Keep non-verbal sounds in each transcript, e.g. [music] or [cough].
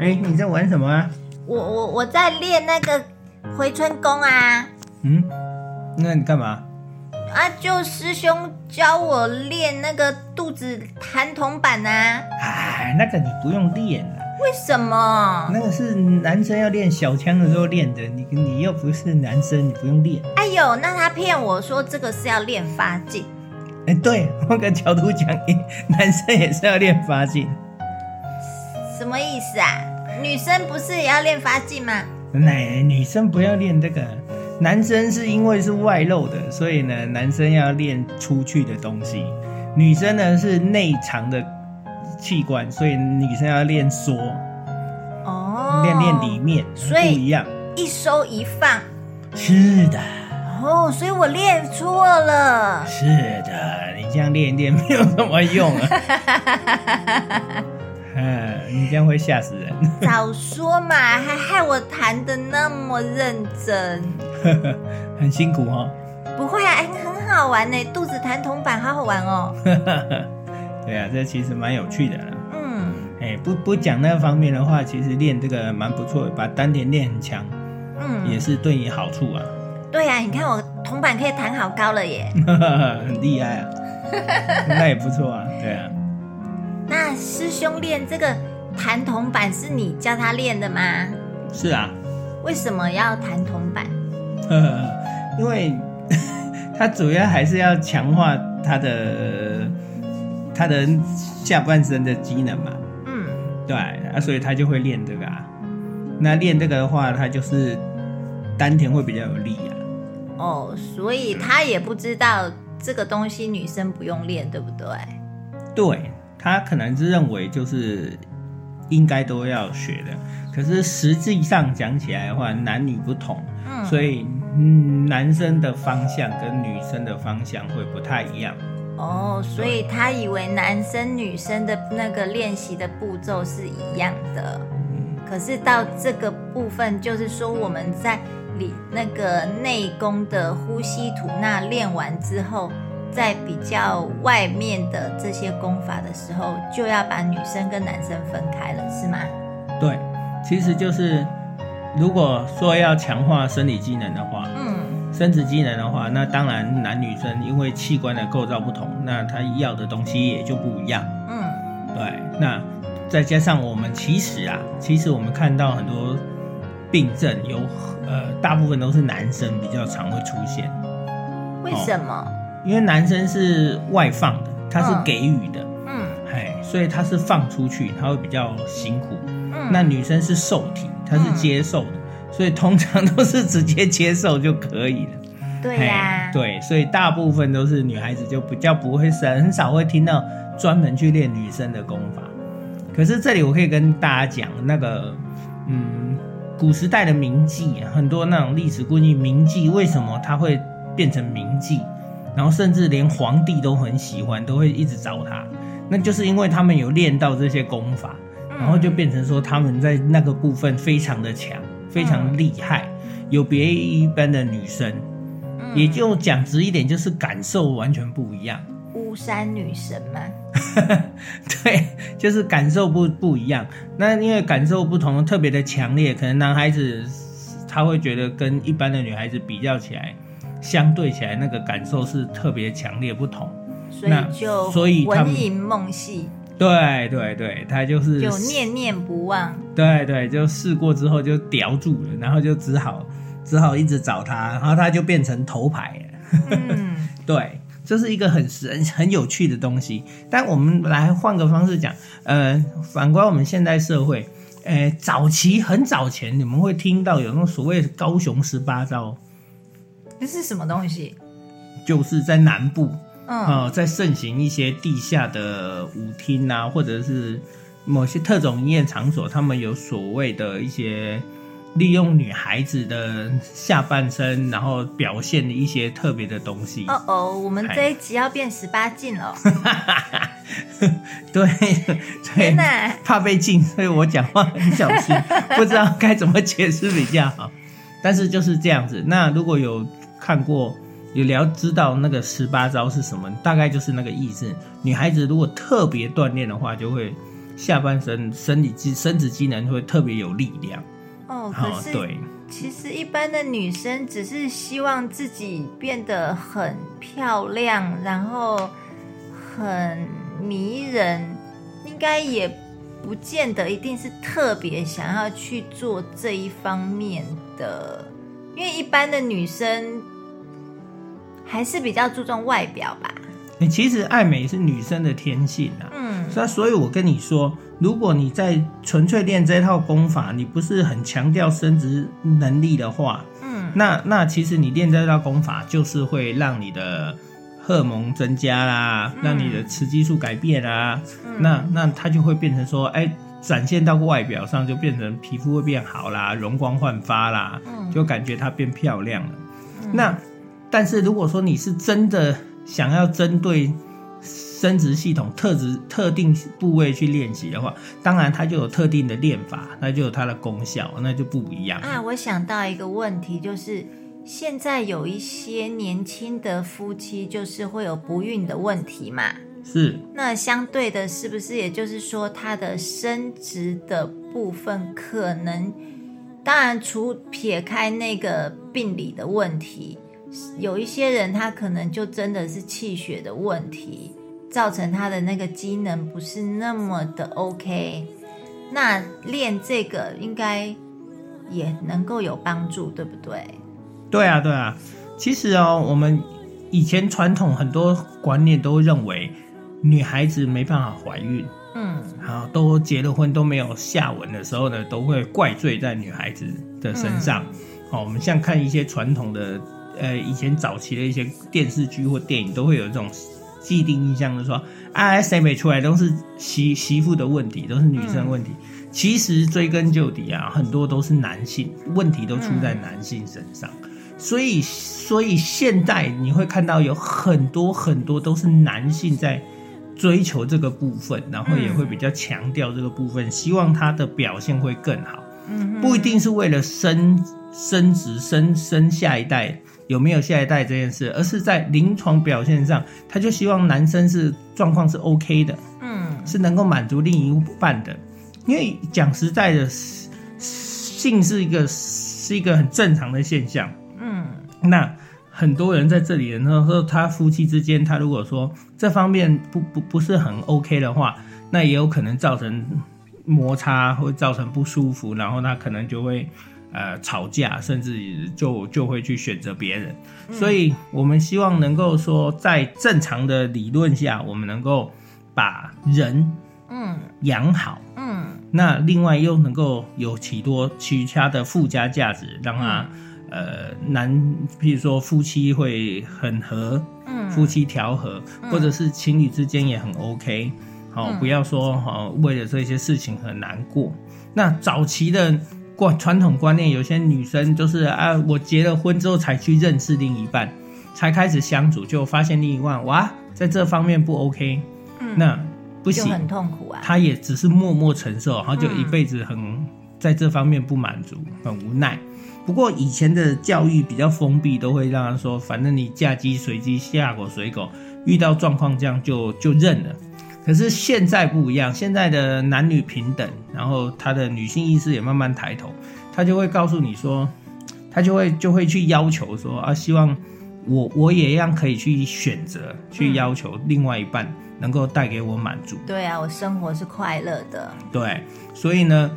哎，你在玩什么啊？我我我在练那个回春功啊嗯，那你干嘛？啊！就师兄教我练那个肚子弹铜板啊。哎，那个你不用练了，为什么？那个是男生要练小枪的时候练的。你你又不是男生，你不用练。哎呦，那他骗我说这个是要练发劲，哎，对，换个角度讲，[laughs] 男生也是要练发劲。什么意思啊？女生不是也要练发劲吗？奶女生不要练这个，男生是因为是外露的，所以呢，男生要练出去的东西。女生呢是内藏的器官，所以女生要练缩，哦，练练里面，所以不一样。一收一放。是的，哦，所以我练错了。是的，你这样练一练没有什么用啊。[laughs] 嗯，你这样会吓死人。早说嘛，还害我弹的那么认真。[laughs] 很辛苦哦。不会啊，哎，很好玩呢，肚子弹铜板，好好玩哦。[laughs] 对啊，这其实蛮有趣的啦。嗯，哎，不不讲那方面的话，其实练这个蛮不错的，把丹田练很强，嗯，也是对你好处啊。对呀、你看我铜板可以弹好高了耶。[laughs] 很厉害啊，那也不错啊。对啊，那师兄练这个弹铜板是你教他练的吗？是啊，为什么要弹铜板？[laughs] 因为 [laughs] 他主要还是要强化他的他的下半身的机能嘛。嗯，对啊，所以他就会练这个啊。那练这个的话，他就是丹田会比较有力啊。哦，所以他也不知道这个东西女生不用练，对不对？对他可能是认为就是应该都要学的，可是实际上讲起来的话，男女不同，嗯，所以嗯，男生的方向跟女生的方向会不太一样。哦，所以他以为男生女生的那个练习的步骤是一样的，可是到这个部分，就是说我们在里那个内功的呼吸吐纳练完之后，在比较外面的这些功法的时候，就要把女生跟男生分开了，是吗？对，其实就是如果说要强化生理机能的话，嗯，生殖机能的话，那当然男女生因为器官的构造不同，那他要的东西也就不一样。嗯，对，那再加上我们其实啊，其实我们看到很多病症有呃，大部分都是男生比较常会出现，为什么？因为男生是外放的，他是嗯给予的，嗯哎、所以他是放出去，他会比较辛苦。嗯，那女生是受体，她是接受的，所以通常都是直接接受就可以了。对呀、嘿对，所以大部分都是女孩子就比较不会生很少会听到专门去练女生的功法。可是这里我可以跟大家讲，那个嗯，古时代的名妓，很多那种历史故事名妓，为什么它会变成名妓？然后甚至连皇帝都很喜欢，都会一直找他，那就是因为他们有练到这些功法，嗯然后就变成说他们在那个部分非常的强，非常厉害，有别于一般的女生。嗯也就讲直一点，就是感受完全不一样。巫山女神嘛。[laughs] 对，就是感受不不一样。那因为感受不同，特别的强烈，可能男孩子他会觉得跟一般的女孩子比较起来，相对起来那个感受是特别强烈不同。所以就所以他们魂萦梦系，对对对，他就是就念念不忘。对对，就试过之后就叼住了，然后就只好只好一直找他，然后他就变成头牌了。嗯，[laughs] 对，这是一个很很很有趣的东西。但我们来换个方式讲，呃，反观我们现代社会，呃，早期很早前你们会听到有那种所谓的高雄十八招，这是什么东西？就是在南部。嗯，呃，在盛行一些地下的舞厅啊，或者是某些特种营业场所，他们有所谓的一些利用女孩子的下半身，然后表现的一些特别的东西。哦哦，我们这一集要变十八禁了。[laughs] 对对天，哪！怕被禁，所以我讲话很小心，[laughs] 不知道该怎么解释比较好。但是就是这样子。那如果有看过。有了知道那个十八招是什么，大概就是那个意思。女孩子如果特别锻炼的话，就会下半身生理机、生殖机能会特别有力量。哦，可是对，其实一般的女生只是希望自己变得很漂亮，然后很迷人，应该也不见得一定是特别想要去做这一方面的，因为一般的女生。还是比较注重外表吧。你其实爱美是女生的天性啊。嗯，所以，所以我跟你说，如果你在纯粹练这套功法，你不是很强调生殖能力的话，嗯，那那其实你练这套功法，就是会让你的荷尔蒙增加啦，让你的雌激素改变啊，那那它就会变成说，哎，展现到外表上就变成皮肤会变好啦，容光焕发啦，就感觉它变漂亮了。那但是如果说你是真的想要针对生殖系统特质特定部位去练习的话，当然它就有特定的练法，那就有它的功效，那就不一样啊。我想到一个问题，就是现在有一些年轻的夫妻，就是会有不孕的问题嘛？是。那相对的，是不是也就是说，他的生殖的部分可能，当然除撇开那个病理的问题。有一些人，他可能就真的是气血的问题，造成他的那个机能不是那么的 OK。那练这个应该也能够有帮助，对不对？对啊，对啊。其实哦，我们以前传统很多观念都认为女孩子没办法怀孕，嗯，好，都结了婚都没有下文的时候呢，都会怪罪在女孩子的身上。好，我们像看一些传统的。呃，以前早期的一些电视剧或电影都会有这种既定印象，就说啊，谁没出来都是媳媳妇的问题，都是女生问题。其实追根究底啊，很多都是男性问题，都出在男性身上。所以，所以现在你会看到有很多很多都是男性在追求这个部分，然后也会比较强调这个部分，希望他的表现会更好。嗯，不一定是为了生生殖生生下一代。有没有下一代这件事，而是在临床表现上，他就希望男生是状况是 OK 的，嗯，是能够满足另一半的。因为讲实在的，性是一个是一个很正常的现象，嗯。那很多人在这里，然后说他夫妻之间，他如果说这方面不不不是很 OK 的话，那也有可能造成摩擦，会造成不舒服，然后他可能就会。呃，吵架，甚至就就会去选择别人，所以我们希望能够说，在正常的理论下，我们能够把人嗯。养好。嗯，那另外又能够有许多其他的附加价值，让他呃男，譬如说夫妻会很和，嗯，夫妻调和，或者是情侣之间也很 OK，好，不要说好为了这些事情很难过。那早期的。过传统观念，有些女生就是啊，我结了婚之后才去认识另一半，才开始相处，就发现另一半哇，在这方面不 OK，嗯那不行，很痛苦啊。她也只是默默承受，然后就一辈子很在这方面不满足，很无奈。不过以前的教育比较封闭，都会让他说，反正你嫁鸡随鸡，嫁狗随狗，遇到状况这样就就认了。可是现在不一样，现在的男女平等，然后他的女性意识也慢慢抬头，他就会告诉你说，他就会就会去要求说啊，希望我我也一样可以去选择，去要求另外一半能够带给我满足。对啊，我生活是快乐的。对，所以呢，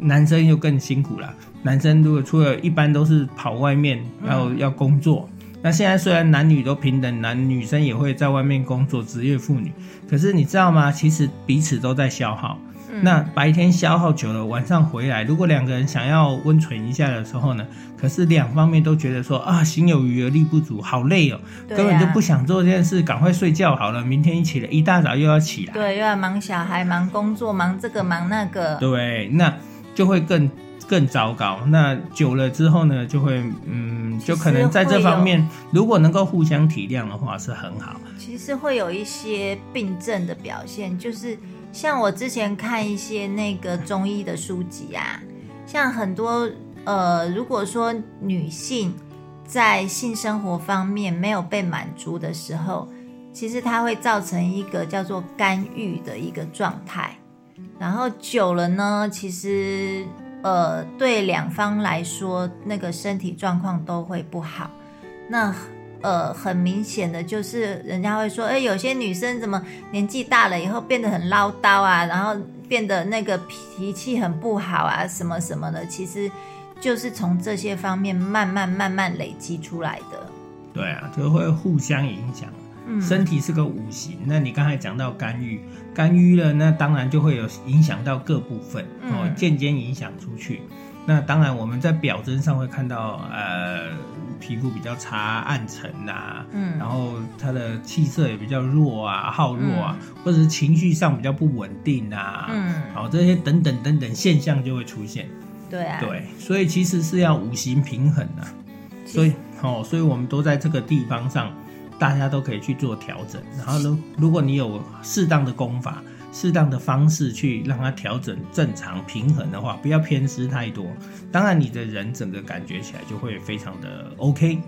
男生就更辛苦了。男生如果出了一般都是跑外面然后、要工作，那现在虽然男女都平等，男女生也会在外面工作，职业妇女，可是你知道吗？其实彼此都在消耗。那白天消耗久了，晚上回来，如果两个人想要温存一下的时候呢，可是两方面都觉得说啊，心有余而力不足，好累哦，啊根本就不想做这件事，赶快睡觉好了，明天一起来，一大早又要起来。对，又要忙小孩、忙工作、忙这个忙那个。对，那就会更更糟糕。那久了之后呢，就会嗯，就可能在这方面，如果能够互相体谅的话，是很好。其实会有一些病症的表现，就是像我之前看一些那个中医的书籍啊，像很多呃，如果说女性在性生活方面没有被满足的时候，其实它会造成一个叫做干预的一个状态，然后久了呢，其实呃，对两方来说，那个身体状况都会不好。那呃，很明显的就是，人家会说，哎，有些女生怎么年纪大了以后变得很唠叨啊，然后变得那个脾气很不好啊，什么什么的，其实就是从这些方面慢慢慢慢累积出来的。对啊，就会互相影响。嗯，身体是个五行，那你刚才讲到肝郁，肝郁了，那当然就会有影响到各部分哦，嗯渐渐影响出去。那当然，我们在表征上会看到，呃，皮肤比较差、暗沉呐、嗯。然后他的气色也比较弱啊、好弱啊，或者是情绪上比较不稳定啊，嗯，好，这些等等等等现象就会出现。对啊，对，所以其实是要五行平衡啊。所以，哦，所以我们都在这个地方上，大家都可以去做调整。然后，如如果你有适当的功法、适当的方式去让它调整正常平衡的话，不要偏失太多。当然，你的人整个感觉起来就会非常的 OK。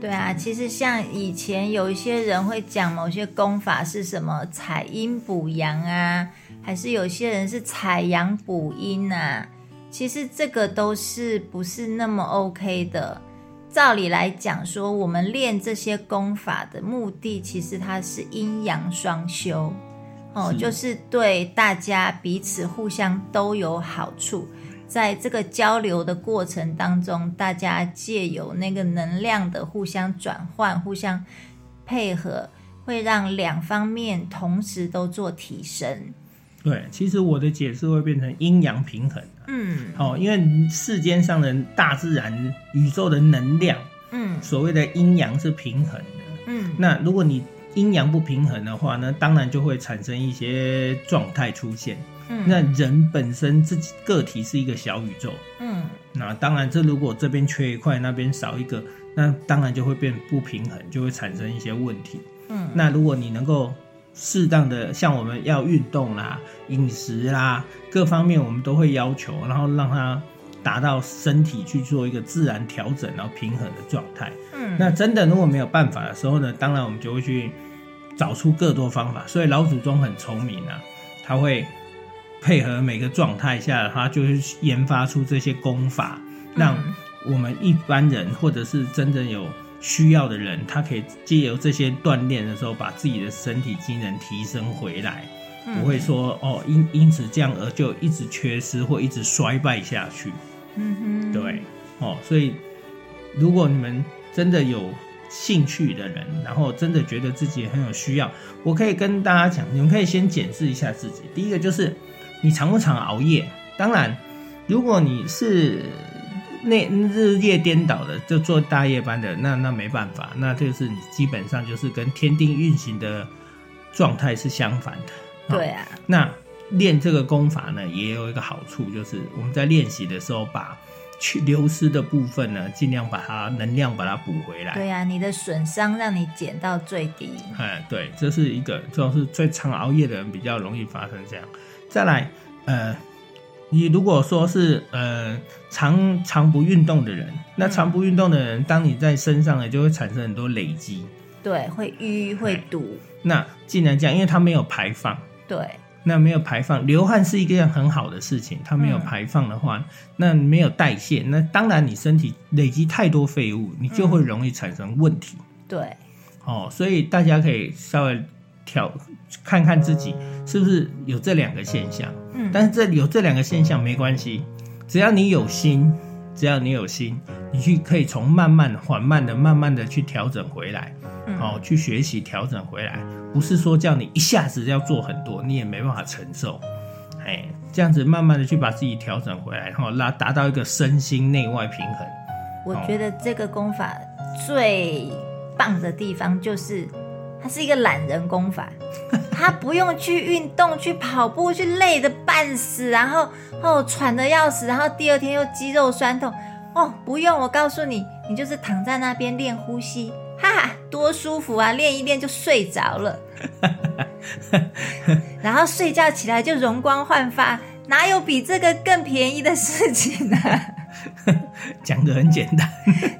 对啊，其实像以前有一些人会讲某些功法是什么采阴补阳啊，还是有些人是采阳补阴啊，其实这个都是不是那么 OK 的。照理来讲说，我们练这些功法的目的，其实它是阴阳双修，哦，是就是对大家彼此互相都有好处。在这个交流的过程当中，大家借由那个能量的互相转换、互相配合，会让两方面同时都做提升。对，其实我的解释会变成阴阳平衡。嗯哦，因为世间上的大自然、宇宙的能量，嗯所谓的阴阳是平衡的。嗯，那如果你阴阳不平衡的话呢，当然就会产生一些状态出现。嗯那人本身自己个体是一个小宇宙，嗯那当然这如果这边缺一块，那边少一个，那当然就会变不平衡，就会产生一些问题。嗯那如果你能够适当的，像我们要运动啦、饮食啦各方面，我们都会要求，然后让它达到身体去做一个自然调整，然后平衡的状态。嗯，那真的如果没有办法的时候呢，当然我们就会去找出更多方法。所以老祖宗很聪明啊，他会配合每个状态下，他就是研发出这些功法，让嗯我们一般人或者是真正有需要的人，他可以借由这些锻炼的时候，把自己的身体机能提升回来，嗯不会说哦因因此这样而就一直缺失或一直衰败下去。嗯哼，对，哦，所以如果你们真的有兴趣的人，然后真的觉得自己很有需要，我可以跟大家讲，你们可以先检视一下自己。第一个就是你常不常熬夜？当然，如果你是那日夜颠倒的，就做大夜班的，那那没办法，那就是你基本上就是跟天定运行的状态是相反的。哦对啊，那练这个功法呢，也有一个好处，就是我们在练习的时候，把去流失的部分呢，尽量把它能量把它补回来。对啊，你的损伤让你减到最低。哎，对，这是一个，这种是最常熬夜的人比较容易发生这样。再来，呃，你如果说是呃常常不运动的人，那常不运动的人，当你在身上呢，就会产生很多累积。对，会淤会堵。那既然这样，因为它没有排放，对，那没有排放，流汗是一件很好的事情。它没有嗯排放的话，那没有代谢，那当然你身体累积太多废物，你就会容易产生问题。对，哦，所以大家可以稍微调看看自己是不是有这两个现象。嗯。但是这里有这两个现象没关系，只要你有心，只要你有心，你去可以从慢慢缓慢的、慢慢的去调整回来，嗯。哦，去学习调整回来，不是说叫你一下子要做很多，你也没办法承受，哎，这样子慢慢的去把自己调整回来，然后拉达到一个身心内外平衡。我觉得这个功法最棒的地方就是，它是一个懒人功法，[laughs] 它不用去运动、去跑步、去累得半死，然后哦喘得要死，然后第二天又肌肉酸痛，哦不用，我告诉你，你就是躺在那边练呼吸，哈哈，多舒服啊！练一练就睡着了，[laughs] 然后睡觉起来就容光焕发，哪有比这个更便宜的事情呢、[laughs] 讲的很简单，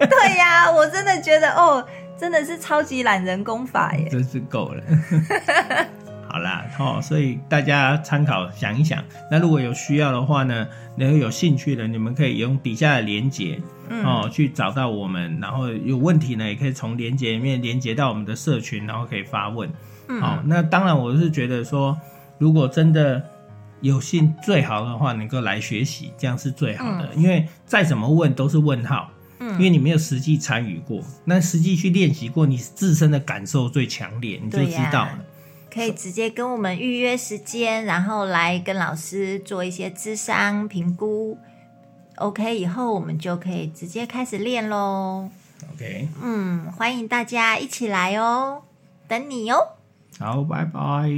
对呀，我真的觉得哦，真的是超级懒人功法耶。真是够了。[laughs] 好啦，哦，所以大家参考想一想。那如果有需要的话呢，如果有兴趣的，你们可以用底下的连接哦，去找到我们。然后有问题呢，也可以从连接里面连接到我们的社群，然后可以发问。好、那当然我是觉得说，如果真的有幸最好的话，能够来学习，这样是最好的。因为再怎么问都是问号。因为你没有实际参与过，那实际去练习过，你自身的感受最强烈，你就知道了。可以直接跟我们预约时间，然后来跟老师做一些智商评估。OK，以后我们就可以直接开始练喽。OK，嗯，欢迎大家一起来哦，等你哦。好，拜拜。